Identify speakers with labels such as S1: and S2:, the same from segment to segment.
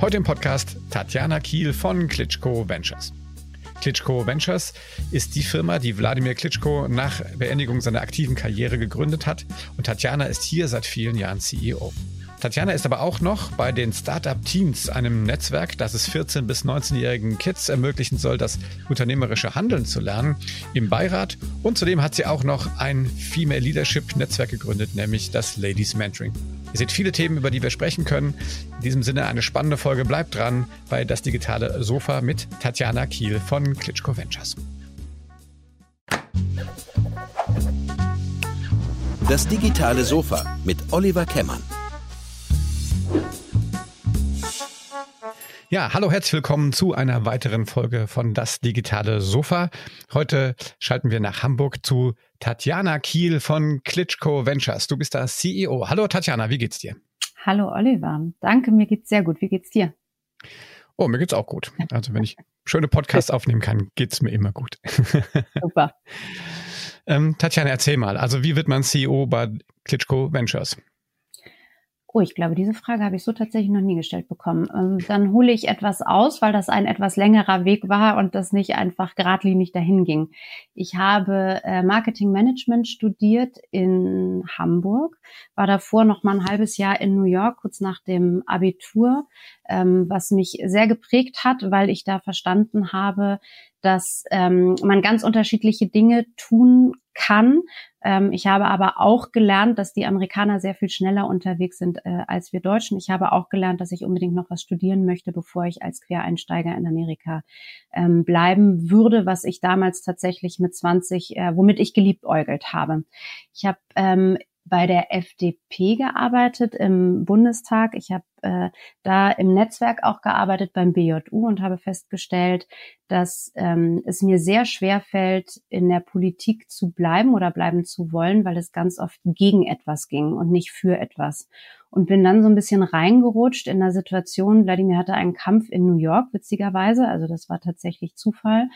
S1: Heute im Podcast Tatjana Kiel von Klitschko Ventures. Klitschko Ventures ist die Firma, die Wladimir Klitschko nach Beendigung seiner aktiven Karriere gegründet hat und Tatjana ist hier seit vielen Jahren CEO. Tatjana ist aber auch noch bei den Startup Teens, einem Netzwerk, das es 14- bis 19-jährigen Kids ermöglichen soll, das unternehmerische Handeln zu lernen, im Beirat. Und zudem hat sie auch noch ein Female Leadership Netzwerk gegründet, nämlich das Ladies Mentoring. Ihr seht viele Themen, über die wir sprechen können. In diesem Sinne eine spannende Folge. Bleibt dran bei Das Digitale Sofa mit Tatjana Kiel von Klitschko Ventures.
S2: Das Digitale Sofa mit Oliver Kemmern.
S1: Ja, hallo, herzlich willkommen zu einer weiteren Folge von Das digitale Sofa. Heute schalten wir nach Hamburg zu Tatjana Kiel von Klitschko Ventures. Du bist da CEO. Hallo Tatjana, wie geht's dir?
S3: Hallo Oliver. Danke, mir geht's sehr gut. Wie geht's dir?
S1: Oh, mir geht's auch gut. Also wenn ich schöne Podcasts aufnehmen kann, geht's mir immer gut.
S3: Super.
S1: ähm, Tatjana, erzähl mal. Also wie wird man CEO bei Klitschko Ventures?
S3: Oh, ich glaube, diese Frage habe ich so tatsächlich noch nie gestellt bekommen. Ähm, dann hole ich etwas aus, weil das ein etwas längerer Weg war und das nicht einfach geradlinig dahin ging. Ich habe äh, Marketing Management studiert in Hamburg, war davor noch mal ein halbes Jahr in New York, kurz nach dem Abitur, ähm, was mich sehr geprägt hat, weil ich da verstanden habe, dass ähm, man ganz unterschiedliche Dinge tun kann. Ähm, ich habe aber auch gelernt, dass die Amerikaner sehr viel schneller unterwegs sind äh, als wir Deutschen. Ich habe auch gelernt, dass ich unbedingt noch was studieren möchte, bevor ich als Quereinsteiger in Amerika ähm, bleiben würde, was ich damals tatsächlich mit 20, äh, womit ich geliebäugelt habe. Ich habe ähm, bei der FDP gearbeitet im Bundestag. Ich habe äh, da im Netzwerk auch gearbeitet beim BJU und habe festgestellt, dass ähm, es mir sehr schwer fällt, in der Politik zu bleiben oder bleiben zu wollen, weil es ganz oft gegen etwas ging und nicht für etwas und bin dann so ein bisschen reingerutscht in der Situation. Wladimir hatte einen Kampf in New York, witzigerweise, also das war tatsächlich Zufall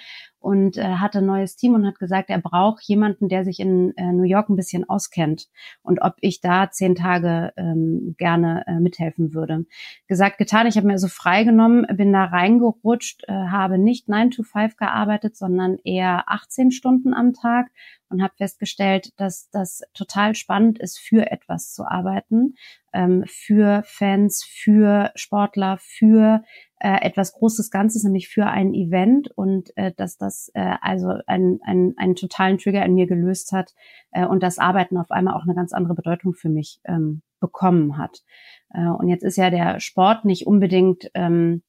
S3: und äh, hatte ein neues Team und hat gesagt, er braucht jemanden, der sich in äh, New York ein bisschen auskennt und ob ich da zehn Tage ähm, gerne äh, mithelfen würde. Gesagt, getan, ich habe mir also freigenommen, bin da reingerutscht, äh, habe nicht 9 to 5 gearbeitet, sondern eher 18 Stunden am Tag und habe festgestellt, dass das total spannend ist, für etwas zu arbeiten, ähm, für Fans, für Sportler, für äh, etwas Großes Ganzes, nämlich für ein Event und äh, dass das äh, also einen, einen, einen totalen Trigger in mir gelöst hat äh, und das Arbeiten auf einmal auch eine ganz andere Bedeutung für mich ähm, bekommen hat. Äh, und jetzt ist ja der Sport nicht unbedingt ähm,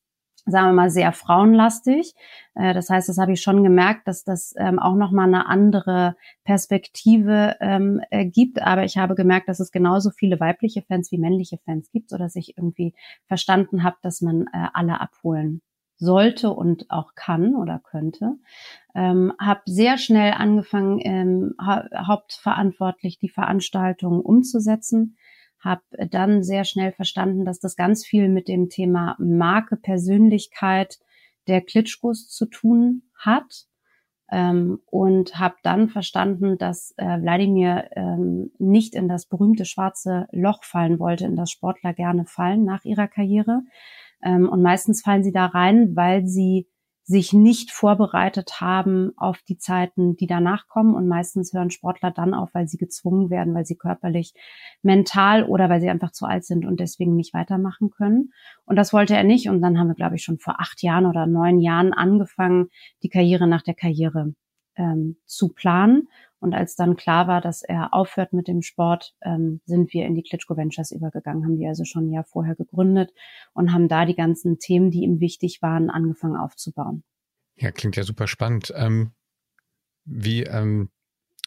S3: sagen wir mal, sehr frauenlastig. Äh, das heißt, das habe ich schon gemerkt, dass das ähm, auch nochmal eine andere Perspektive ähm, äh, gibt. Aber ich habe gemerkt, dass es genauso viele weibliche Fans wie männliche Fans gibt, so dass ich irgendwie verstanden habe, dass man äh, alle abholen sollte und auch kann oder könnte. Ähm, habe sehr schnell angefangen, ähm, ha hauptverantwortlich die Veranstaltungen umzusetzen habe dann sehr schnell verstanden, dass das ganz viel mit dem Thema Marke, Persönlichkeit der Klitschkos zu tun hat. Ähm, und habe dann verstanden, dass äh, Wladimir ähm, nicht in das berühmte schwarze Loch fallen wollte, in das Sportler gerne fallen nach ihrer Karriere. Ähm, und meistens fallen sie da rein, weil sie sich nicht vorbereitet haben auf die Zeiten, die danach kommen. Und meistens hören Sportler dann auf, weil sie gezwungen werden, weil sie körperlich, mental oder weil sie einfach zu alt sind und deswegen nicht weitermachen können. Und das wollte er nicht. Und dann haben wir, glaube ich, schon vor acht Jahren oder neun Jahren angefangen, die Karriere nach der Karriere ähm, zu planen. Und als dann klar war, dass er aufhört mit dem Sport, ähm, sind wir in die Klitschko Ventures übergegangen, haben die also schon ein Jahr vorher gegründet und haben da die ganzen Themen, die ihm wichtig waren, angefangen aufzubauen.
S1: Ja, klingt ja super spannend. Ähm, wie, ähm,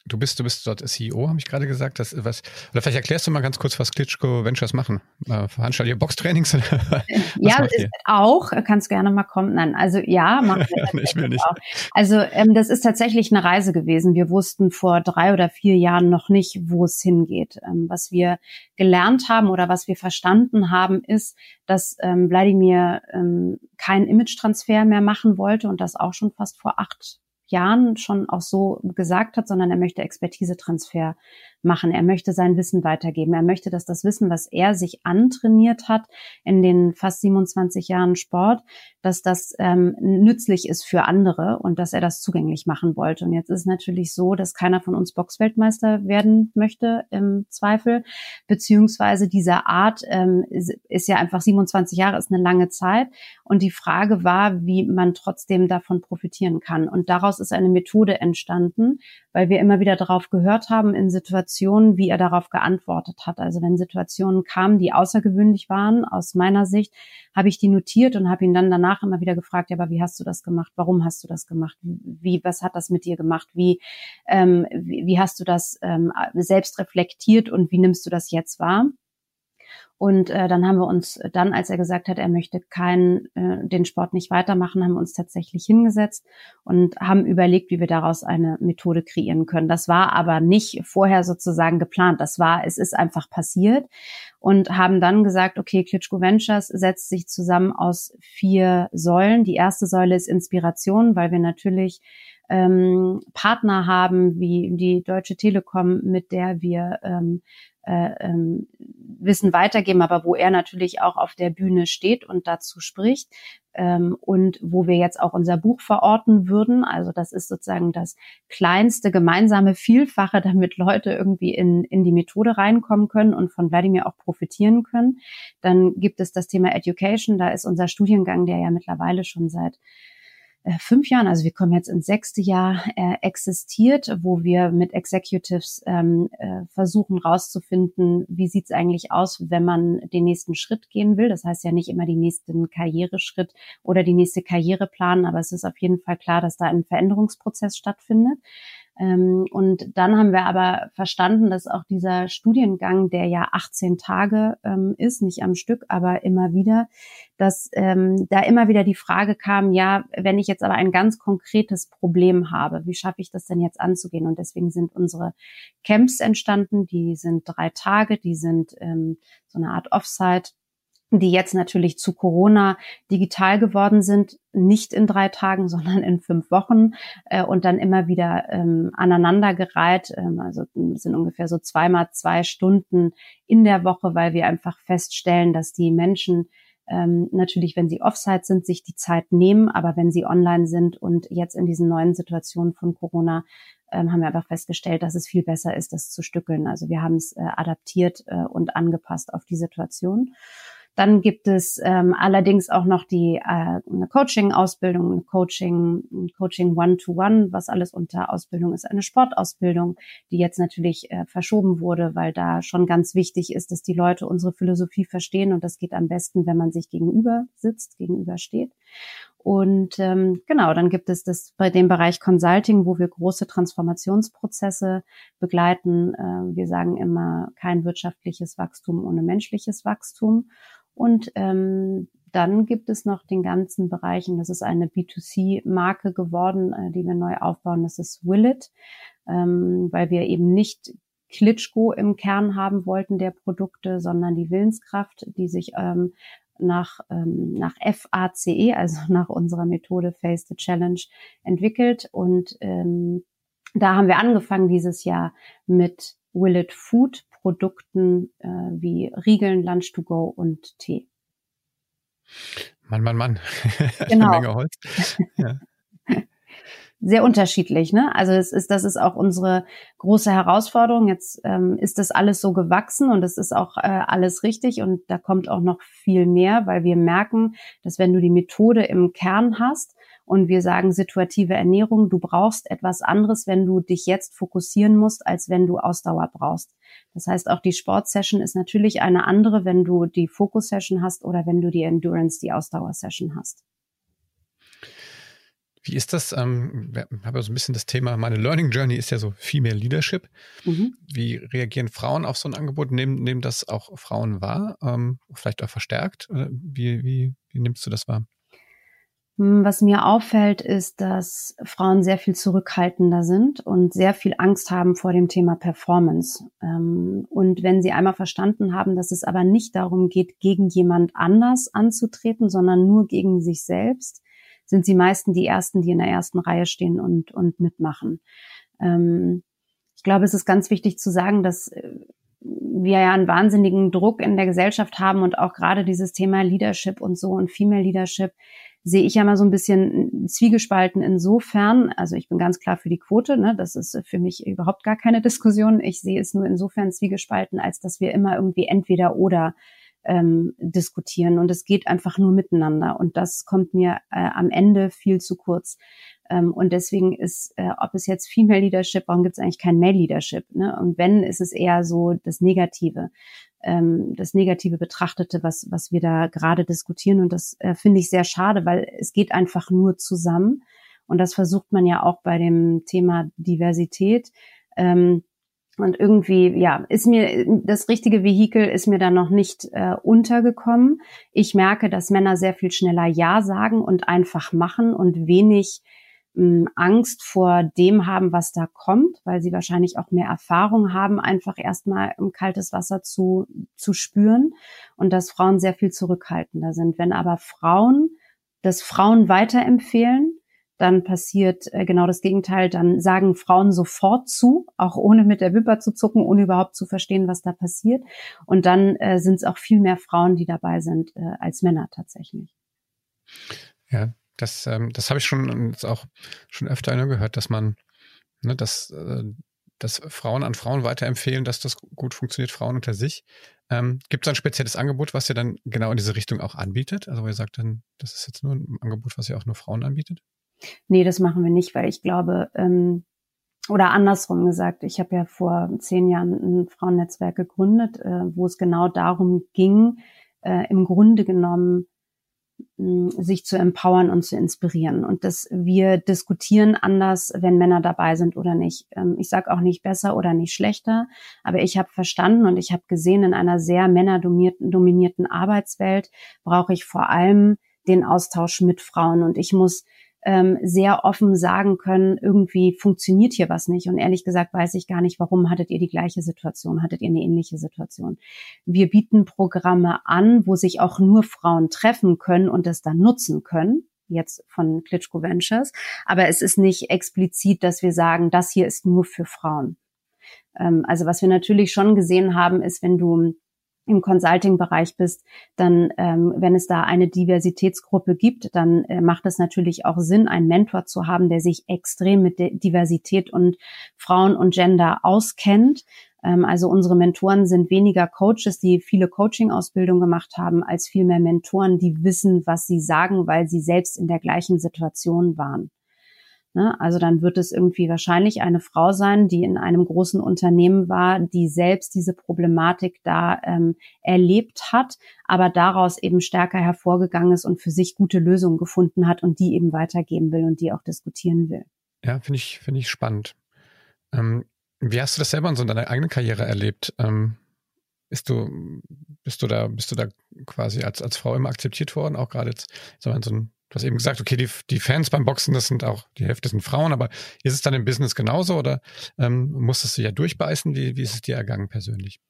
S1: Du bist, du bist dort CEO, habe ich gerade gesagt. Das, was, oder vielleicht erklärst du mal ganz kurz, was Klitschko Ventures machen. Äh, veranstaltet ihr Boxtrainings?
S3: ja, ist auch. Kannst gerne mal kommen. Nein, also ja, machen wir ich will nicht. Auch. Also ähm, das ist tatsächlich eine Reise gewesen. Wir wussten vor drei oder vier Jahren noch nicht, wo es hingeht. Ähm, was wir gelernt haben oder was wir verstanden haben, ist, dass ähm, Wladimir ähm, keinen Image-Transfer mehr machen wollte und das auch schon fast vor acht Jahren schon auch so gesagt hat, sondern er möchte Expertisetransfer machen. Er möchte sein Wissen weitergeben. Er möchte, dass das Wissen, was er sich antrainiert hat in den fast 27 Jahren Sport, dass das ähm, nützlich ist für andere und dass er das zugänglich machen wollte. Und jetzt ist natürlich so, dass keiner von uns Boxweltmeister werden möchte im Zweifel, beziehungsweise diese Art ähm, ist ja einfach 27 Jahre, ist eine lange Zeit. Und die Frage war, wie man trotzdem davon profitieren kann. Und daraus ist eine Methode entstanden, weil wir immer wieder darauf gehört haben in Situationen, wie er darauf geantwortet hat. Also wenn Situationen kamen, die außergewöhnlich waren, aus meiner Sicht, habe ich die notiert und habe ihn dann danach immer wieder gefragt, ja, aber wie hast du das gemacht? Warum hast du das gemacht? Wie, was hat das mit dir gemacht? Wie, ähm, wie, wie hast du das ähm, selbst reflektiert und wie nimmst du das jetzt wahr? Und äh, dann haben wir uns dann, als er gesagt hat, er möchte keinen, äh, den Sport nicht weitermachen, haben wir uns tatsächlich hingesetzt und haben überlegt, wie wir daraus eine Methode kreieren können. Das war aber nicht vorher sozusagen geplant. Das war, es ist einfach passiert und haben dann gesagt, okay, Klitschko Ventures setzt sich zusammen aus vier Säulen. Die erste Säule ist Inspiration, weil wir natürlich ähm, Partner haben wie die Deutsche Telekom, mit der wir ähm, äh, ähm, Wissen weitergeben, aber wo er natürlich auch auf der Bühne steht und dazu spricht ähm, und wo wir jetzt auch unser Buch verorten würden. Also das ist sozusagen das kleinste gemeinsame Vielfache, damit Leute irgendwie in, in die Methode reinkommen können und von Wladimir auch profitieren können. Dann gibt es das Thema Education. Da ist unser Studiengang, der ja mittlerweile schon seit fünf Jahren, also wir kommen jetzt ins sechste Jahr, äh, existiert, wo wir mit Executives ähm, äh, versuchen rauszufinden, wie sieht's eigentlich aus, wenn man den nächsten Schritt gehen will. Das heißt ja nicht immer den nächsten Karriereschritt oder die nächste Karriere planen, aber es ist auf jeden Fall klar, dass da ein Veränderungsprozess stattfindet. Ähm, und dann haben wir aber verstanden, dass auch dieser Studiengang, der ja 18 Tage ähm, ist, nicht am Stück, aber immer wieder, dass ähm, da immer wieder die Frage kam, ja, wenn ich jetzt aber ein ganz konkretes Problem habe, wie schaffe ich das denn jetzt anzugehen? Und deswegen sind unsere Camps entstanden, die sind drei Tage, die sind ähm, so eine Art Offsite die jetzt natürlich zu Corona digital geworden sind, nicht in drei Tagen, sondern in fünf Wochen äh, und dann immer wieder ähm, aneinandergereiht. Ähm, also sind ungefähr so zweimal zwei Stunden in der Woche, weil wir einfach feststellen, dass die Menschen ähm, natürlich, wenn sie offsite sind, sich die Zeit nehmen, aber wenn sie online sind und jetzt in diesen neuen Situationen von Corona ähm, haben wir einfach festgestellt, dass es viel besser ist, das zu stückeln. Also wir haben es äh, adaptiert äh, und angepasst auf die Situation. Dann gibt es ähm, allerdings auch noch die äh, eine Coaching-Ausbildung, eine Coaching, Coaching One-to-One, was alles unter Ausbildung ist, eine Sportausbildung, die jetzt natürlich äh, verschoben wurde, weil da schon ganz wichtig ist, dass die Leute unsere Philosophie verstehen und das geht am besten, wenn man sich gegenüber sitzt, gegenüber steht. Und ähm, genau, dann gibt es das bei dem Bereich Consulting, wo wir große Transformationsprozesse begleiten. Äh, wir sagen immer kein wirtschaftliches Wachstum ohne menschliches Wachstum. Und ähm, dann gibt es noch den ganzen Bereich, und das ist eine B2C-Marke geworden, äh, die wir neu aufbauen. Das ist Willet, ähm, weil wir eben nicht Klitschko im Kern haben wollten der Produkte, sondern die Willenskraft, die sich ähm, nach, ähm, nach FACE, also nach unserer Methode Face the Challenge, entwickelt. Und ähm, da haben wir angefangen dieses Jahr mit Willet Food Produkten äh, wie Riegeln, Lunch to go und Tee.
S1: Mann, Mann, Mann.
S3: Genau. Eine Menge Holz. Ja. Sehr unterschiedlich, ne? Also es ist, das ist auch unsere große Herausforderung. Jetzt ähm, ist das alles so gewachsen und es ist auch äh, alles richtig und da kommt auch noch viel mehr, weil wir merken, dass wenn du die Methode im Kern hast, und wir sagen situative Ernährung, du brauchst etwas anderes, wenn du dich jetzt fokussieren musst, als wenn du Ausdauer brauchst. Das heißt, auch die Sportsession ist natürlich eine andere, wenn du die Focus-Session hast oder wenn du die Endurance, die Ausdauer-Session hast.
S1: Wie ist das? Ähm, ich habe ja so ein bisschen das Thema, meine Learning Journey ist ja so Female Leadership. Mhm. Wie reagieren Frauen auf so ein Angebot? Nehmen, nehmen das auch Frauen wahr? Ähm, vielleicht auch verstärkt? Wie, wie, wie nimmst du das wahr?
S3: Hm, was mir auffällt, ist, dass Frauen sehr viel zurückhaltender sind und sehr viel Angst haben vor dem Thema Performance. Ähm, und wenn sie einmal verstanden haben, dass es aber nicht darum geht, gegen jemand anders anzutreten, sondern nur gegen sich selbst, sind sie meisten die ersten, die in der ersten Reihe stehen und, und mitmachen. Ähm, ich glaube, es ist ganz wichtig zu sagen, dass äh, wir ja einen wahnsinnigen Druck in der Gesellschaft haben und auch gerade dieses Thema Leadership und so und Female Leadership sehe ich ja mal so ein bisschen zwiegespalten insofern, also ich bin ganz klar für die Quote, ne, das ist für mich überhaupt gar keine Diskussion. Ich sehe es nur insofern zwiegespalten, als dass wir immer irgendwie entweder oder ähm, diskutieren und es geht einfach nur miteinander und das kommt mir äh, am Ende viel zu kurz. Ähm, und deswegen ist, äh, ob es jetzt Female Leadership, warum gibt es eigentlich kein Male Leadership? Ne? Und wenn, ist es eher so das Negative ähm, das Negative betrachtete, was, was wir da gerade diskutieren. Und das äh, finde ich sehr schade, weil es geht einfach nur zusammen. Und das versucht man ja auch bei dem Thema Diversität. Ähm, und irgendwie, ja, ist mir das richtige Vehikel ist mir da noch nicht äh, untergekommen. Ich merke, dass Männer sehr viel schneller Ja sagen und einfach machen und wenig Angst vor dem haben, was da kommt, weil sie wahrscheinlich auch mehr Erfahrung haben, einfach erstmal im kaltes Wasser zu, zu spüren und dass Frauen sehr viel zurückhaltender sind. Wenn aber Frauen das Frauen weiterempfehlen, dann passiert äh, genau das Gegenteil. Dann sagen Frauen sofort zu, auch ohne mit der Wimper zu zucken, ohne überhaupt zu verstehen, was da passiert. Und dann äh, sind es auch viel mehr Frauen, die dabei sind, äh, als Männer tatsächlich.
S1: Ja, das, ähm, das habe ich schon jetzt auch schon öfter gehört, dass man, ne, dass, äh, dass Frauen an Frauen weiterempfehlen, dass das gut funktioniert, Frauen unter sich. Ähm, Gibt es ein spezielles Angebot, was ihr dann genau in diese Richtung auch anbietet? Also wo ihr sagt dann, das ist jetzt nur ein Angebot, was ihr auch nur Frauen anbietet?
S3: Nee, das machen wir nicht, weil ich glaube, ähm, oder andersrum gesagt, ich habe ja vor zehn Jahren ein Frauennetzwerk gegründet, äh, wo es genau darum ging, äh, im Grunde genommen sich zu empowern und zu inspirieren und dass wir diskutieren anders, wenn Männer dabei sind oder nicht. Ähm, ich sage auch nicht besser oder nicht schlechter, aber ich habe verstanden und ich habe gesehen, in einer sehr männerdominierten Arbeitswelt brauche ich vor allem den Austausch mit Frauen und ich muss ähm, sehr offen sagen können, irgendwie funktioniert hier was nicht. Und ehrlich gesagt weiß ich gar nicht, warum hattet ihr die gleiche Situation, hattet ihr eine ähnliche Situation. Wir bieten Programme an, wo sich auch nur Frauen treffen können und das dann nutzen können jetzt von Klitschko Ventures. Aber es ist nicht explizit, dass wir sagen, das hier ist nur für Frauen. Ähm, also was wir natürlich schon gesehen haben, ist, wenn du im Consulting-Bereich bist, dann, ähm, wenn es da eine Diversitätsgruppe gibt, dann äh, macht es natürlich auch Sinn, einen Mentor zu haben, der sich extrem mit Diversität und Frauen und Gender auskennt. Ähm, also unsere Mentoren sind weniger Coaches, die viele Coaching-Ausbildung gemacht haben, als vielmehr Mentoren, die wissen, was sie sagen, weil sie selbst in der gleichen Situation waren. Ne? Also dann wird es irgendwie wahrscheinlich eine Frau sein, die in einem großen Unternehmen war, die selbst diese Problematik da ähm, erlebt hat, aber daraus eben stärker hervorgegangen ist und für sich gute Lösungen gefunden hat und die eben weitergeben will und die auch diskutieren will.
S1: Ja, finde ich, finde ich spannend. Ähm, wie hast du das selber in so deiner eigenen Karriere erlebt? Ähm, bist du, bist du da, bist du da quasi als, als Frau immer akzeptiert worden, auch gerade jetzt, so einem Du hast eben gesagt, okay, die, die Fans beim Boxen, das sind auch, die Hälfte sind Frauen, aber ist es dann im Business genauso oder ähm, musstest du ja durchbeißen? Wie, wie ist es dir ergangen persönlich?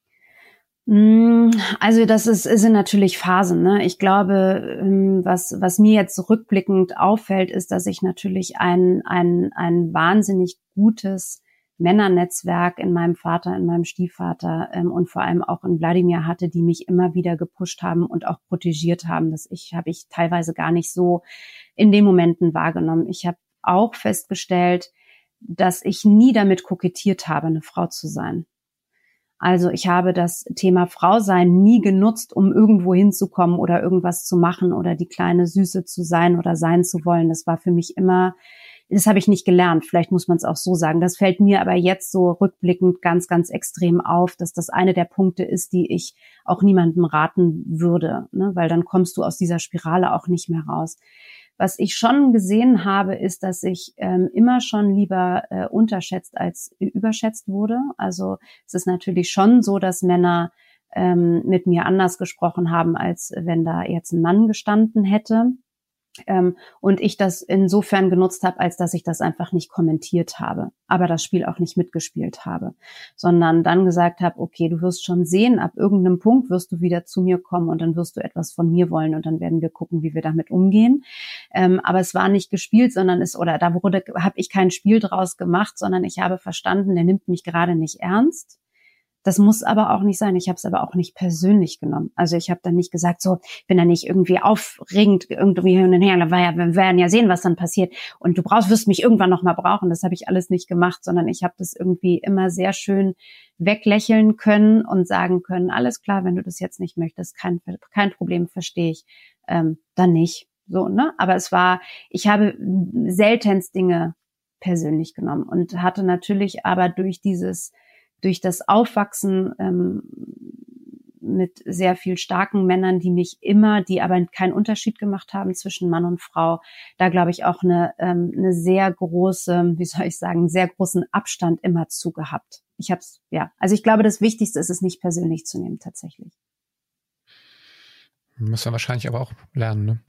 S3: Mm, also das ist, sind natürlich Phasen. Ne? Ich glaube, ähm, was, was mir jetzt rückblickend auffällt, ist, dass ich natürlich ein, ein, ein wahnsinnig gutes Männernetzwerk in meinem Vater, in meinem Stiefvater ähm, und vor allem auch in Wladimir hatte, die mich immer wieder gepusht haben und auch protegiert haben. Das ich habe ich teilweise gar nicht so in den Momenten wahrgenommen. Ich habe auch festgestellt, dass ich nie damit kokettiert habe, eine Frau zu sein. Also ich habe das Thema Frau sein nie genutzt, um irgendwo hinzukommen oder irgendwas zu machen oder die kleine Süße zu sein oder sein zu wollen. Das war für mich immer das habe ich nicht gelernt. Vielleicht muss man es auch so sagen. Das fällt mir aber jetzt so rückblickend ganz, ganz extrem auf, dass das eine der Punkte ist, die ich auch niemandem raten würde, ne? weil dann kommst du aus dieser Spirale auch nicht mehr raus. Was ich schon gesehen habe, ist, dass ich ähm, immer schon lieber äh, unterschätzt als überschätzt wurde. Also es ist natürlich schon so, dass Männer ähm, mit mir anders gesprochen haben, als wenn da jetzt ein Mann gestanden hätte. Ähm, und ich das insofern genutzt habe, als dass ich das einfach nicht kommentiert habe, aber das Spiel auch nicht mitgespielt habe, sondern dann gesagt habe, okay, du wirst schon sehen, ab irgendeinem Punkt wirst du wieder zu mir kommen und dann wirst du etwas von mir wollen und dann werden wir gucken, wie wir damit umgehen. Ähm, aber es war nicht gespielt, sondern es oder da wurde habe ich kein Spiel draus gemacht, sondern ich habe verstanden, der nimmt mich gerade nicht ernst das muss aber auch nicht sein. Ich habe es aber auch nicht persönlich genommen. Also ich habe dann nicht gesagt, so, bin da nicht irgendwie aufregend irgendwie hin und her. Ja, wir werden ja sehen, was dann passiert. Und du brauchst, wirst mich irgendwann noch mal brauchen. Das habe ich alles nicht gemacht, sondern ich habe das irgendwie immer sehr schön weglächeln können und sagen können, alles klar, wenn du das jetzt nicht möchtest, kein, kein Problem, verstehe ich. Ähm, dann nicht. So, ne? Aber es war, ich habe seltenst Dinge persönlich genommen und hatte natürlich aber durch dieses durch das Aufwachsen ähm, mit sehr viel starken Männern, die mich immer, die aber keinen Unterschied gemacht haben zwischen Mann und Frau, da glaube ich auch eine, ähm, eine sehr große, wie soll ich sagen, sehr großen Abstand immer zu gehabt. Ich habe es, ja, also ich glaube, das Wichtigste ist es nicht persönlich zu nehmen tatsächlich.
S1: Muss man wahrscheinlich aber auch lernen, ne?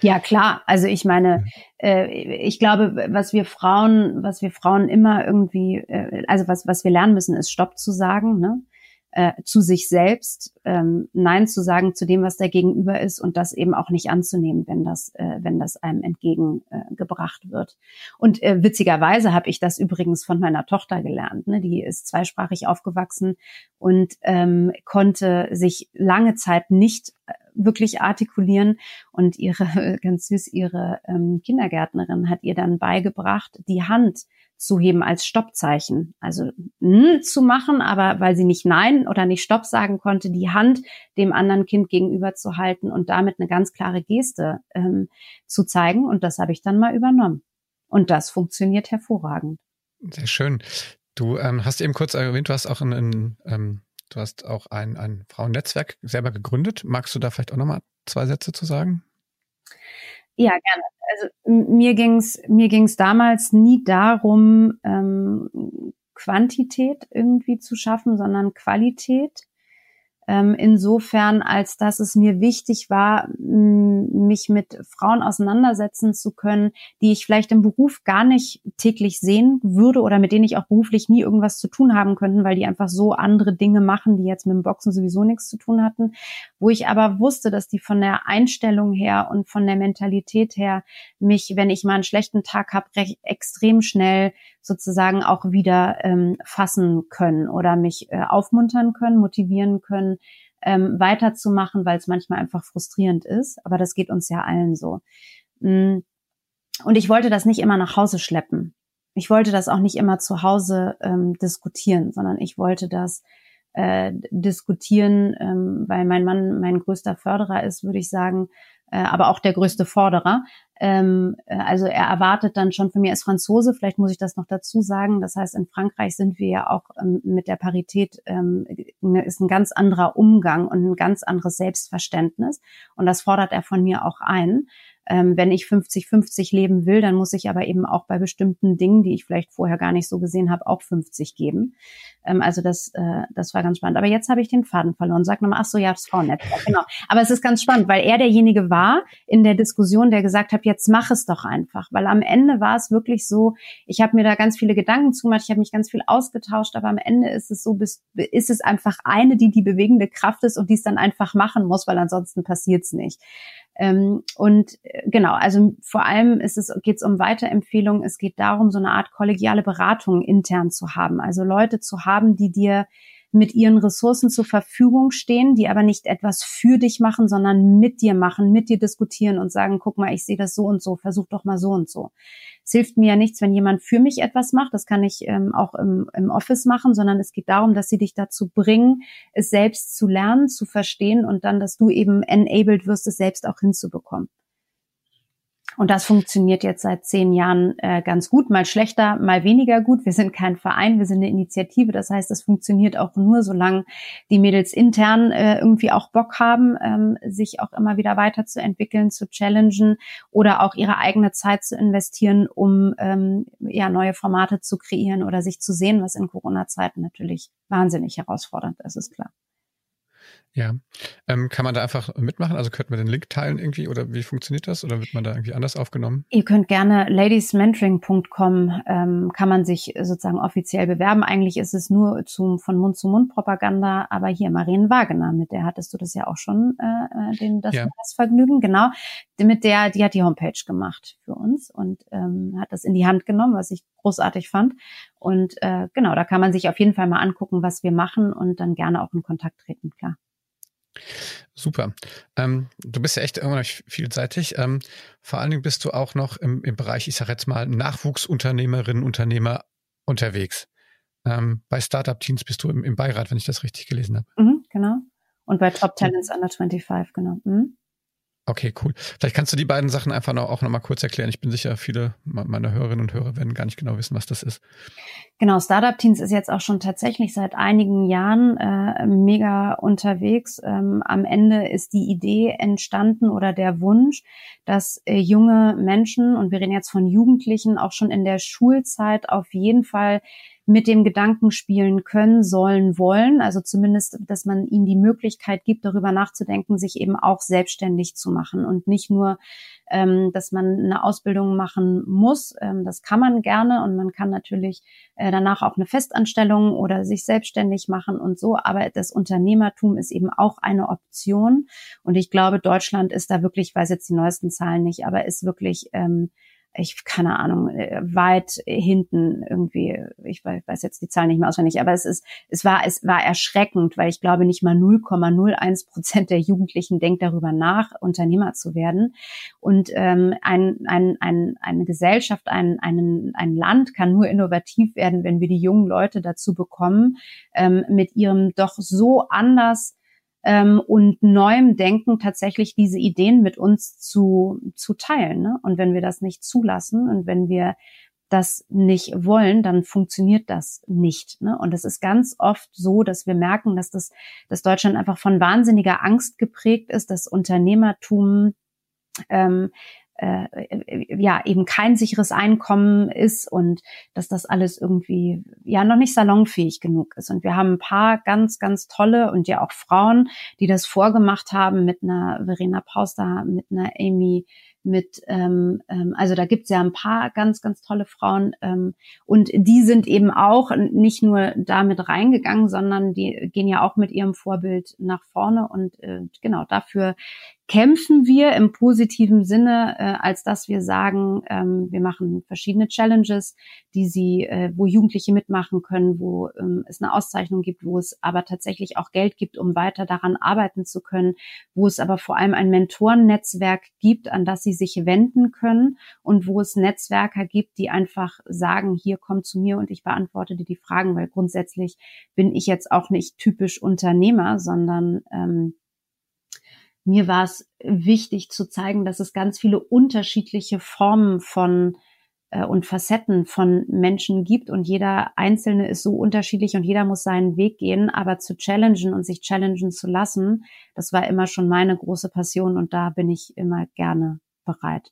S3: Ja, klar. Also ich meine, äh, ich glaube, was wir Frauen, was wir Frauen immer irgendwie, äh, also was, was wir lernen müssen, ist Stopp zu sagen, ne? äh, zu sich selbst ähm, Nein zu sagen zu dem, was der Gegenüber ist und das eben auch nicht anzunehmen, wenn das, äh, wenn das einem entgegengebracht äh, wird. Und äh, witzigerweise habe ich das übrigens von meiner Tochter gelernt. Ne? Die ist zweisprachig aufgewachsen und ähm, konnte sich lange Zeit nicht wirklich artikulieren und ihre ganz süß ihre ähm, Kindergärtnerin hat ihr dann beigebracht, die Hand zu heben als Stoppzeichen. Also n zu machen, aber weil sie nicht Nein oder nicht Stopp sagen konnte, die Hand dem anderen Kind gegenüber zu halten und damit eine ganz klare Geste ähm, zu zeigen. Und das habe ich dann mal übernommen. Und das funktioniert hervorragend.
S1: Sehr schön. Du ähm, hast eben kurz erwähnt, du hast auch ein, ein ähm, du hast auch ein, ein Frauennetzwerk selber gegründet. Magst du da vielleicht auch nochmal zwei Sätze zu sagen?
S3: Ja, gerne. Also mir ging's mir ging's damals nie darum, ähm, Quantität irgendwie zu schaffen, sondern Qualität ähm, insofern, als dass es mir wichtig war, mich mit Frauen auseinandersetzen zu können, die ich vielleicht im Beruf gar nicht täglich sehen würde oder mit denen ich auch beruflich nie irgendwas zu tun haben könnten, weil die einfach so andere Dinge machen, die jetzt mit dem Boxen sowieso nichts zu tun hatten, wo ich aber wusste, dass die von der Einstellung her und von der Mentalität her mich, wenn ich mal einen schlechten Tag habe, recht extrem schnell sozusagen auch wieder ähm, fassen können oder mich äh, aufmuntern können, motivieren können, ähm, weiterzumachen, weil es manchmal einfach frustrierend ist. Aber das geht uns ja allen so. Mm. Und ich wollte das nicht immer nach Hause schleppen. Ich wollte das auch nicht immer zu Hause ähm, diskutieren, sondern ich wollte das äh, diskutieren, ähm, weil mein Mann mein größter Förderer ist, würde ich sagen, aber auch der größte Forderer. Ähm, äh, also er erwartet dann schon von mir als Franzose, vielleicht muss ich das noch dazu sagen. Das heißt, in Frankreich sind wir ja auch ähm, mit der Parität, ähm, ne, ist ein ganz anderer Umgang und ein ganz anderes Selbstverständnis. Und das fordert er von mir auch ein. Ähm, wenn ich 50-50 leben will, dann muss ich aber eben auch bei bestimmten Dingen, die ich vielleicht vorher gar nicht so gesehen habe, auch 50 geben. Ähm, also das, äh, das war ganz spannend. Aber jetzt habe ich den Faden verloren. Sag nochmal, ach so, ja, das Frauennetzwerk, genau. Aber es ist ganz spannend, weil er derjenige war in der Diskussion, der gesagt hat, jetzt mach es doch einfach. Weil am Ende war es wirklich so, ich habe mir da ganz viele Gedanken zugemacht, ich habe mich ganz viel ausgetauscht, aber am Ende ist es so, ist es einfach eine, die die bewegende Kraft ist und die es dann einfach machen muss, weil ansonsten passiert es nicht. Ähm, und äh, genau, also vor allem ist es, geht es um Weiterempfehlungen. Es geht darum, so eine Art kollegiale Beratung intern zu haben. Also Leute zu haben, die dir mit ihren Ressourcen zur Verfügung stehen, die aber nicht etwas für dich machen, sondern mit dir machen, mit dir diskutieren und sagen, guck mal, ich sehe das so und so, versuch doch mal so und so. Es hilft mir ja nichts, wenn jemand für mich etwas macht. Das kann ich ähm, auch im, im Office machen, sondern es geht darum, dass sie dich dazu bringen, es selbst zu lernen, zu verstehen und dann, dass du eben enabled wirst, es selbst auch hinzubekommen. Und das funktioniert jetzt seit zehn Jahren äh, ganz gut, mal schlechter, mal weniger gut. Wir sind kein Verein, wir sind eine Initiative. Das heißt, es funktioniert auch nur, solange die Mädels intern äh, irgendwie auch Bock haben, ähm, sich auch immer wieder weiterzuentwickeln, zu challengen oder auch ihre eigene Zeit zu investieren, um ähm, ja neue Formate zu kreieren oder sich zu sehen, was in Corona-Zeiten natürlich wahnsinnig herausfordernd ist, ist klar.
S1: Ja. Ähm, kann man da einfach mitmachen? Also könnte man den Link teilen irgendwie oder wie funktioniert das? Oder wird man da irgendwie anders aufgenommen?
S3: Ihr könnt gerne ladiesmentoring.com ähm, kann man sich sozusagen offiziell bewerben. Eigentlich ist es nur zum von Mund zu Mund Propaganda, aber hier Marien Wagener, mit der hattest du das ja auch schon äh, äh den das, ja. das Vergnügen, genau. Mit der, die hat die Homepage gemacht für uns und ähm, hat das in die Hand genommen, was ich großartig fand. Und äh, genau, da kann man sich auf jeden Fall mal angucken, was wir machen und dann gerne auch in Kontakt treten, klar.
S1: Super. Ähm, du bist ja echt unheimlich vielseitig. Ähm, vor allen Dingen bist du auch noch im, im Bereich, ich sage jetzt mal, Nachwuchsunternehmerinnen, Unternehmer unterwegs. Ähm, bei Startup Teams bist du im, im, Beirat, wenn ich das richtig gelesen habe.
S3: Mhm, genau. Und bei Top Talents Under 25, genau. Mhm.
S1: Okay, cool. Vielleicht kannst du die beiden Sachen einfach noch, auch noch mal kurz erklären. Ich bin sicher, viele meiner Hörerinnen und Hörer werden gar nicht genau wissen, was das ist.
S3: Genau, Startup Teams ist jetzt auch schon tatsächlich seit einigen Jahren äh, mega unterwegs. Ähm, am Ende ist die Idee entstanden oder der Wunsch, dass äh, junge Menschen, und wir reden jetzt von Jugendlichen, auch schon in der Schulzeit auf jeden Fall mit dem Gedanken spielen können, sollen, wollen. Also zumindest, dass man ihnen die Möglichkeit gibt, darüber nachzudenken, sich eben auch selbstständig zu machen und nicht nur, ähm, dass man eine Ausbildung machen muss. Ähm, das kann man gerne und man kann natürlich äh, danach auch eine Festanstellung oder sich selbstständig machen und so. Aber das Unternehmertum ist eben auch eine Option. Und ich glaube, Deutschland ist da wirklich, ich weiß jetzt die neuesten Zahlen nicht, aber ist wirklich ähm, ich keine Ahnung, äh, weit hinten irgendwie, ich weiß jetzt die Zahl nicht mehr auswendig, aber es ist, es war, es war erschreckend, weil ich glaube, nicht mal 0,01 Prozent der Jugendlichen denkt darüber nach, Unternehmer zu werden. Und ähm, ein, ein, ein, eine Gesellschaft, ein, ein, ein Land kann nur innovativ werden, wenn wir die jungen Leute dazu bekommen, ähm, mit ihrem doch so anders ähm, und neuem Denken tatsächlich diese Ideen mit uns zu, zu teilen. Ne? Und wenn wir das nicht zulassen und wenn wir das nicht wollen, dann funktioniert das nicht. Ne? Und es ist ganz oft so, dass wir merken, dass das, dass Deutschland einfach von wahnsinniger Angst geprägt ist, dass Unternehmertum ähm, äh, ja eben kein sicheres Einkommen ist und dass das alles irgendwie ja noch nicht salonfähig genug ist. Und wir haben ein paar ganz, ganz tolle und ja auch Frauen, die das vorgemacht haben mit einer Verena Pauster, mit einer Amy mit, ähm, ähm, also da gibt's ja ein paar ganz, ganz tolle Frauen ähm, und die sind eben auch nicht nur damit reingegangen, sondern die gehen ja auch mit ihrem Vorbild nach vorne und äh, genau dafür kämpfen wir im positiven Sinne, äh, als dass wir sagen, ähm, wir machen verschiedene Challenges, die sie, äh, wo Jugendliche mitmachen können, wo ähm, es eine Auszeichnung gibt, wo es aber tatsächlich auch Geld gibt, um weiter daran arbeiten zu können, wo es aber vor allem ein Mentorennetzwerk gibt, an das sie sich wenden können und wo es Netzwerker gibt, die einfach sagen, hier komm zu mir und ich beantworte dir die Fragen, weil grundsätzlich bin ich jetzt auch nicht typisch Unternehmer, sondern ähm, mir war es wichtig zu zeigen, dass es ganz viele unterschiedliche Formen von äh, und Facetten von Menschen gibt und jeder Einzelne ist so unterschiedlich und jeder muss seinen Weg gehen, aber zu challengen und sich challengen zu lassen, das war immer schon meine große Passion und da bin ich immer gerne bereit.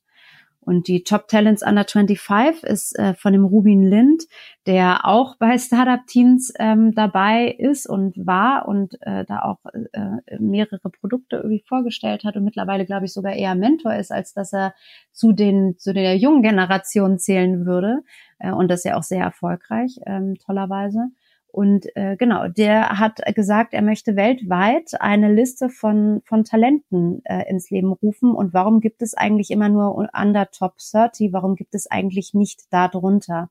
S3: Und die Top Talents Under 25 ist äh, von dem Rubin Lind, der auch bei Startup Teams ähm, dabei ist und war und äh, da auch äh, mehrere Produkte irgendwie vorgestellt hat und mittlerweile, glaube ich, sogar eher Mentor ist, als dass er zu den zu der jungen Generation zählen würde. Äh, und das ja auch sehr erfolgreich, ähm, tollerweise. Und äh, genau, der hat gesagt, er möchte weltweit eine Liste von, von Talenten äh, ins Leben rufen. Und warum gibt es eigentlich immer nur under Top 30? Warum gibt es eigentlich nicht da drunter?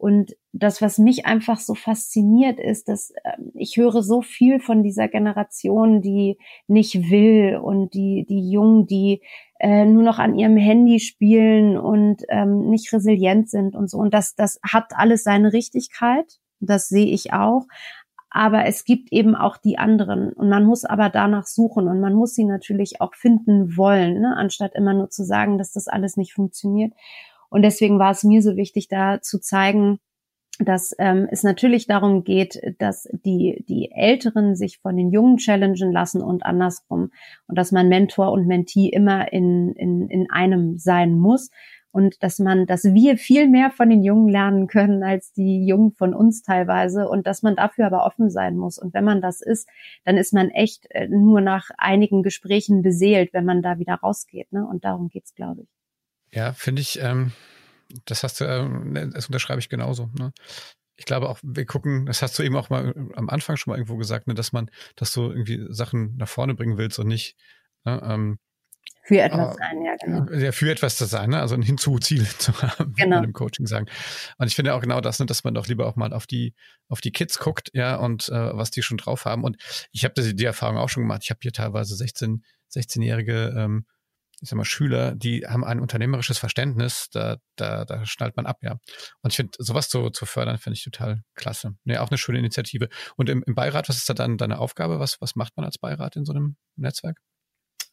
S3: Und das, was mich einfach so fasziniert, ist, dass äh, ich höre so viel von dieser Generation, die nicht will und die, die Jungen, die äh, nur noch an ihrem Handy spielen und ähm, nicht resilient sind und so. Und das, das hat alles seine Richtigkeit. Das sehe ich auch. Aber es gibt eben auch die anderen. Und man muss aber danach suchen und man muss sie natürlich auch finden wollen, ne? anstatt immer nur zu sagen, dass das alles nicht funktioniert. Und deswegen war es mir so wichtig, da zu zeigen, dass ähm, es natürlich darum geht, dass die, die Älteren sich von den Jungen challengen lassen und andersrum. Und dass man Mentor und Mentee immer in, in, in einem sein muss und dass man, dass wir viel mehr von den Jungen lernen können als die Jungen von uns teilweise und dass man dafür aber offen sein muss. Und wenn man das ist, dann ist man echt äh, nur nach einigen Gesprächen beseelt, wenn man da wieder rausgeht. Ne? Und darum geht's, glaube ich.
S1: Ja, finde ich, ähm, das hast du, ähm, ne, das unterschreibe ich genauso. Ne? Ich glaube auch, wir gucken, das hast du eben auch mal am Anfang schon mal irgendwo gesagt, ne, dass man, dass du irgendwie Sachen nach vorne bringen willst und nicht ne, ähm,
S3: für etwas sein, ja, genau.
S1: Ja, für etwas zu sein, ne? also ein Hinzuziel zu haben, genau. im Coaching sagen. Und ich finde auch genau das, ne, dass man doch lieber auch mal auf die, auf die Kids guckt, ja, und äh, was die schon drauf haben. Und ich habe die, Erfahrung auch schon gemacht. Ich habe hier teilweise 16, 16-jährige ähm, ich sag mal, Schüler, die haben ein unternehmerisches Verständnis, da, da, da schnallt man ab, ja. Und ich finde, sowas zu, zu fördern, finde ich total klasse. Nee, auch eine schöne Initiative. Und im, im Beirat, was ist da dann deine Aufgabe? Was, was macht man als Beirat in so einem Netzwerk?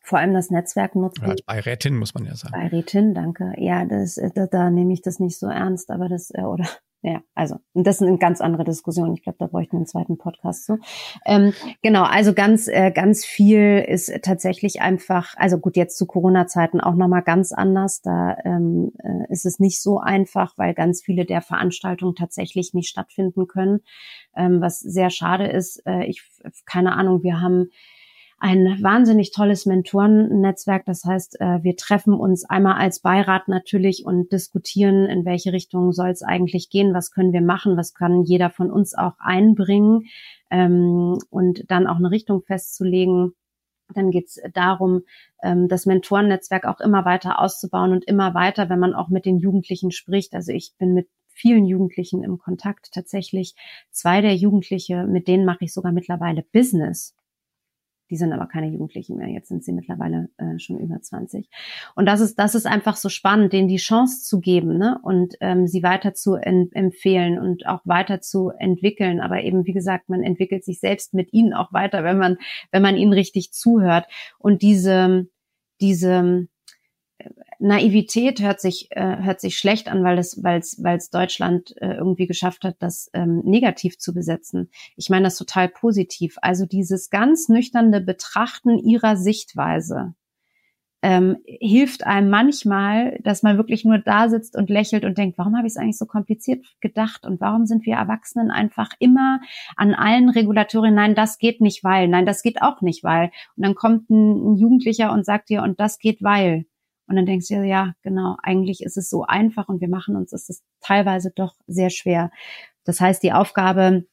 S3: Vor allem das Netzwerk nutzen.
S1: Oder als Beirätin muss man ja sagen.
S3: Beirätin, danke. Ja, das, da, da nehme ich das nicht so ernst, aber das, äh, oder ja, also das ist eine ganz andere Diskussion. Ich glaube, da bräuchten wir einen zweiten Podcast zu. Ähm, genau, also ganz, äh, ganz viel ist tatsächlich einfach, also gut, jetzt zu Corona-Zeiten auch nochmal ganz anders. Da ähm, äh, ist es nicht so einfach, weil ganz viele der Veranstaltungen tatsächlich nicht stattfinden können, ähm, was sehr schade ist. Äh, ich, keine Ahnung, wir haben ein wahnsinnig tolles Mentorennetzwerk. Das heißt, äh, wir treffen uns einmal als Beirat natürlich und diskutieren, in welche Richtung soll es eigentlich gehen, was können wir machen, was kann jeder von uns auch einbringen ähm, und dann auch eine Richtung festzulegen. Dann geht es darum, ähm, das Mentorennetzwerk auch immer weiter auszubauen und immer weiter, wenn man auch mit den Jugendlichen spricht. Also ich bin mit vielen Jugendlichen im Kontakt tatsächlich. Zwei der Jugendliche, mit denen mache ich sogar mittlerweile Business. Die sind aber keine Jugendlichen mehr. Jetzt sind sie mittlerweile äh, schon über 20. Und das ist, das ist einfach so spannend, denen die Chance zu geben ne? und ähm, sie weiter zu empfehlen und auch weiter zu entwickeln. Aber eben, wie gesagt, man entwickelt sich selbst mit ihnen auch weiter, wenn man, wenn man ihnen richtig zuhört. Und diese, diese Naivität hört sich äh, hört sich schlecht an, weil es weil es weil es Deutschland äh, irgendwie geschafft hat, das ähm, negativ zu besetzen. Ich meine das total positiv. Also dieses ganz nüchterne Betrachten ihrer Sichtweise ähm, hilft einem manchmal, dass man wirklich nur da sitzt und lächelt und denkt, warum habe ich es eigentlich so kompliziert gedacht und warum sind wir Erwachsenen einfach immer an allen Regulatorien, nein, das geht nicht, weil, nein, das geht auch nicht, weil. Und dann kommt ein, ein Jugendlicher und sagt dir, und das geht, weil. Und dann denkst du, ja, genau, eigentlich ist es so einfach und wir machen uns ist es teilweise doch sehr schwer. Das heißt, die Aufgabe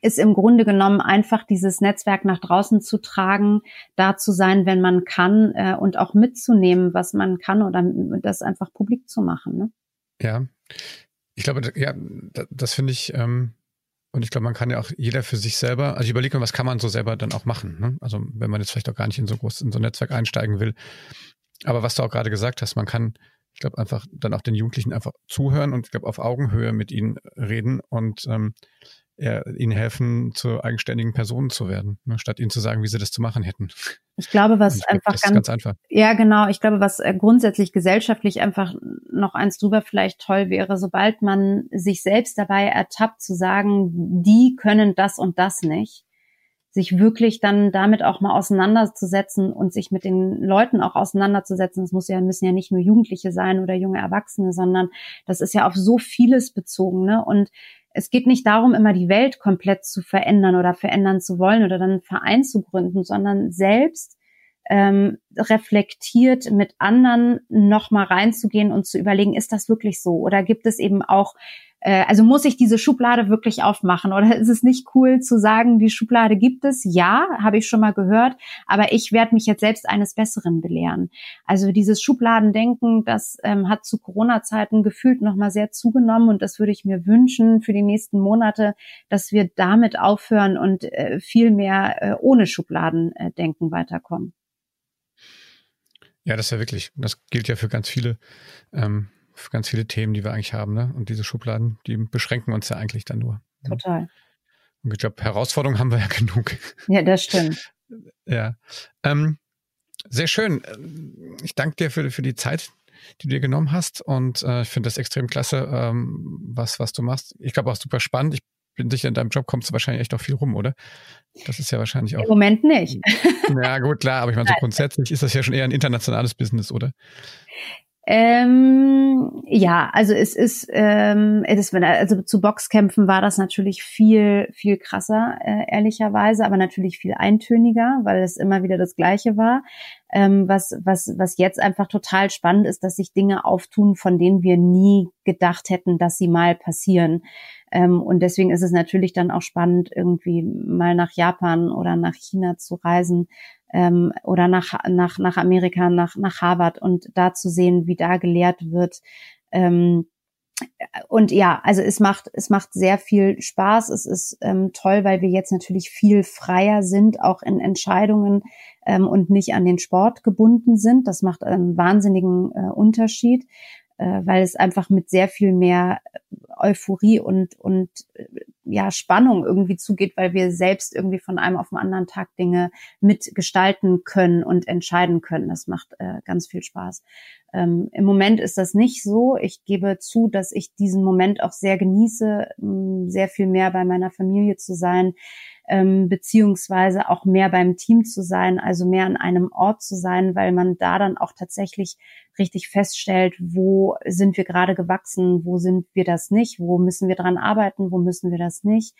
S3: ist im Grunde genommen einfach dieses Netzwerk nach draußen zu tragen, da zu sein, wenn man kann äh, und auch mitzunehmen, was man kann oder das einfach publik zu machen. Ne?
S1: Ja, ich glaube, ja, das finde ich, ähm, und ich glaube, man kann ja auch jeder für sich selber, also ich überlege mir, was kann man so selber dann auch machen. Ne? Also wenn man jetzt vielleicht auch gar nicht in so groß in so ein Netzwerk einsteigen will, aber was du auch gerade gesagt hast, man kann, ich glaube, einfach dann auch den Jugendlichen einfach zuhören und ich glaube, auf Augenhöhe mit ihnen reden und ähm, ja, ihnen helfen, zu eigenständigen Personen zu werden, ne, statt ihnen zu sagen, wie sie das zu machen hätten.
S3: Ich glaube, was ich einfach
S1: glaub, ganz, ganz, einfach.
S3: Ja, genau. Ich glaube, was äh, grundsätzlich gesellschaftlich einfach noch eins drüber vielleicht toll wäre, sobald man sich selbst dabei ertappt, zu sagen, die können das und das nicht, sich wirklich dann damit auch mal auseinanderzusetzen und sich mit den Leuten auch auseinanderzusetzen. Es muss ja, müssen ja nicht nur Jugendliche sein oder junge Erwachsene, sondern das ist ja auf so vieles bezogen. Ne? Und es geht nicht darum, immer die Welt komplett zu verändern oder verändern zu wollen oder dann einen Verein zu gründen, sondern selbst ähm, reflektiert mit anderen nochmal reinzugehen und zu überlegen, ist das wirklich so? Oder gibt es eben auch also muss ich diese Schublade wirklich aufmachen oder ist es nicht cool zu sagen, die Schublade gibt es? Ja, habe ich schon mal gehört, aber ich werde mich jetzt selbst eines Besseren belehren. Also dieses Schubladendenken, das ähm, hat zu Corona-Zeiten gefühlt nochmal sehr zugenommen und das würde ich mir wünschen für die nächsten Monate, dass wir damit aufhören und äh, viel mehr äh, ohne Schubladendenken weiterkommen.
S1: Ja, das ist ja wirklich, das gilt ja für ganz viele ähm, ganz viele Themen, die wir eigentlich haben. Ne? Und diese Schubladen, die beschränken uns ja eigentlich dann nur.
S3: Ne? Total.
S1: Und ich glaube, Herausforderungen haben wir ja genug.
S3: Ja, das stimmt.
S1: ja. Ähm, sehr schön. Ich danke dir für, für die Zeit, die du dir genommen hast. Und äh, ich finde das extrem klasse, ähm, was, was du machst. Ich glaube auch super spannend. Ich bin sicher, in deinem Job kommst du wahrscheinlich echt auch viel rum, oder? Das ist ja wahrscheinlich auch.
S3: Im Moment nicht.
S1: Ja, gut, klar, aber ich meine, so grundsätzlich ist das ja schon eher ein internationales Business, oder?
S3: Ähm, ja, also es ist, ähm, es, also zu Boxkämpfen war das natürlich viel, viel krasser, äh, ehrlicherweise, aber natürlich viel eintöniger, weil es immer wieder das Gleiche war. Ähm, was, was, was jetzt einfach total spannend ist, dass sich Dinge auftun, von denen wir nie gedacht hätten, dass sie mal passieren. Ähm, und deswegen ist es natürlich dann auch spannend, irgendwie mal nach Japan oder nach China zu reisen, ähm, oder nach, nach, nach Amerika, nach, nach Harvard und da zu sehen, wie da gelehrt wird. Ähm, und ja, also es macht, es macht sehr viel Spaß. Es ist ähm, toll, weil wir jetzt natürlich viel freier sind, auch in Entscheidungen ähm, und nicht an den Sport gebunden sind. Das macht einen wahnsinnigen äh, Unterschied, äh, weil es einfach mit sehr viel mehr Euphorie und, und äh, ja, Spannung irgendwie zugeht, weil wir selbst irgendwie von einem auf den anderen Tag Dinge mitgestalten können und entscheiden können. Das macht äh, ganz viel Spaß. Ähm, Im Moment ist das nicht so. Ich gebe zu, dass ich diesen Moment auch sehr genieße, sehr viel mehr bei meiner Familie zu sein, ähm, beziehungsweise auch mehr beim Team zu sein, also mehr an einem Ort zu sein, weil man da dann auch tatsächlich richtig feststellt, wo sind wir gerade gewachsen, wo sind wir das nicht, wo müssen wir dran arbeiten, wo müssen wir das nicht,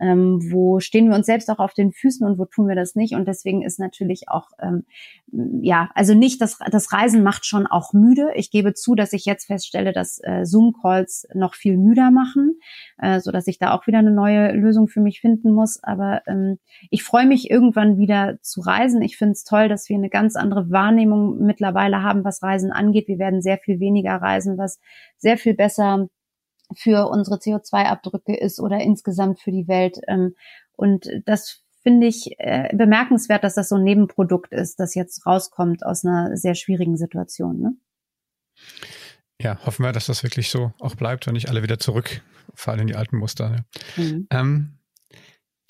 S3: ähm, wo stehen wir uns selbst auch auf den Füßen und wo tun wir das nicht. Und deswegen ist natürlich auch, ähm, ja, also nicht, das, das Reisen macht schon auch müde. Ich gebe zu, dass ich jetzt feststelle, dass äh, Zoom-Calls noch viel müder machen, äh, so ich da auch wieder eine neue Lösung für mich finden muss. Aber ähm, ich freue mich irgendwann wieder zu reisen. Ich finde es toll, dass wir eine ganz andere Wahrnehmung mittlerweile haben, was Reisen angeht. Wir werden sehr viel weniger reisen, was sehr viel besser für unsere CO2-Abdrücke ist oder insgesamt für die Welt. Ähm, und das finde ich äh, bemerkenswert, dass das so ein Nebenprodukt ist, das jetzt rauskommt aus einer sehr schwierigen Situation. Ne?
S1: Ja, hoffen wir, dass das wirklich so auch bleibt und nicht alle wieder zurückfallen in die alten Muster. Ne? Mhm. Ähm,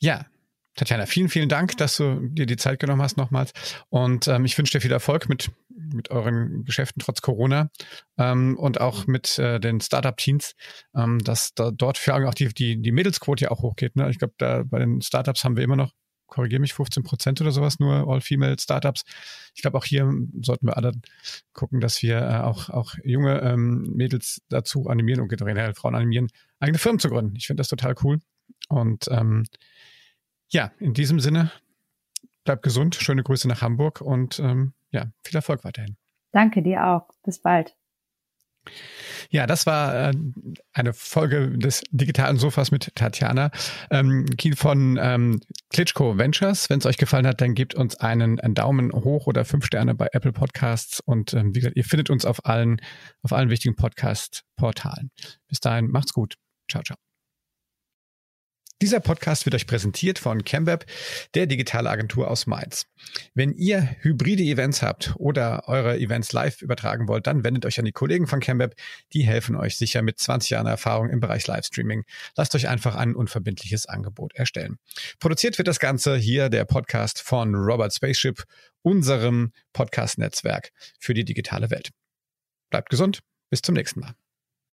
S1: ja, Tatjana, vielen, vielen Dank, dass du dir die Zeit genommen hast nochmals. Und ähm, ich wünsche dir viel Erfolg mit, mit euren Geschäften trotz Corona ähm, und auch mit äh, den Startup-Teams, ähm, dass da dort vor allem auch die, die, die Mädelsquote ja auch hochgeht. Ne? Ich glaube, da bei den Startups haben wir immer noch, korrigiere mich, 15 Prozent oder sowas, nur All-Female-Startups. Ich glaube, auch hier sollten wir alle gucken, dass wir äh, auch, auch junge ähm, Mädels dazu animieren und generell Frauen animieren, eigene Firmen zu gründen. Ich finde das total cool. Und ähm, ja, in diesem Sinne, bleib gesund, schöne Grüße nach Hamburg und ähm, ja, viel Erfolg weiterhin.
S3: Danke dir auch. Bis bald.
S1: Ja, das war äh, eine Folge des digitalen Sofas mit Tatjana ähm, Kiel von ähm, Klitschko Ventures. Wenn es euch gefallen hat, dann gebt uns einen, einen, Daumen hoch oder fünf Sterne bei Apple Podcasts und ähm, wie gesagt, ihr findet uns auf allen auf allen wichtigen Podcast-Portalen. Bis dahin, macht's gut. Ciao, ciao. Dieser Podcast wird euch präsentiert von ChemWeb, der digitale Agentur aus Mainz. Wenn ihr hybride Events habt oder eure Events live übertragen wollt, dann wendet euch an die Kollegen von ChemWeb. Die helfen euch sicher mit 20 Jahren Erfahrung im Bereich Livestreaming. Lasst euch einfach ein unverbindliches Angebot erstellen. Produziert wird das Ganze hier der Podcast von Robert Spaceship, unserem Podcast-Netzwerk für die digitale Welt. Bleibt gesund. Bis zum nächsten Mal.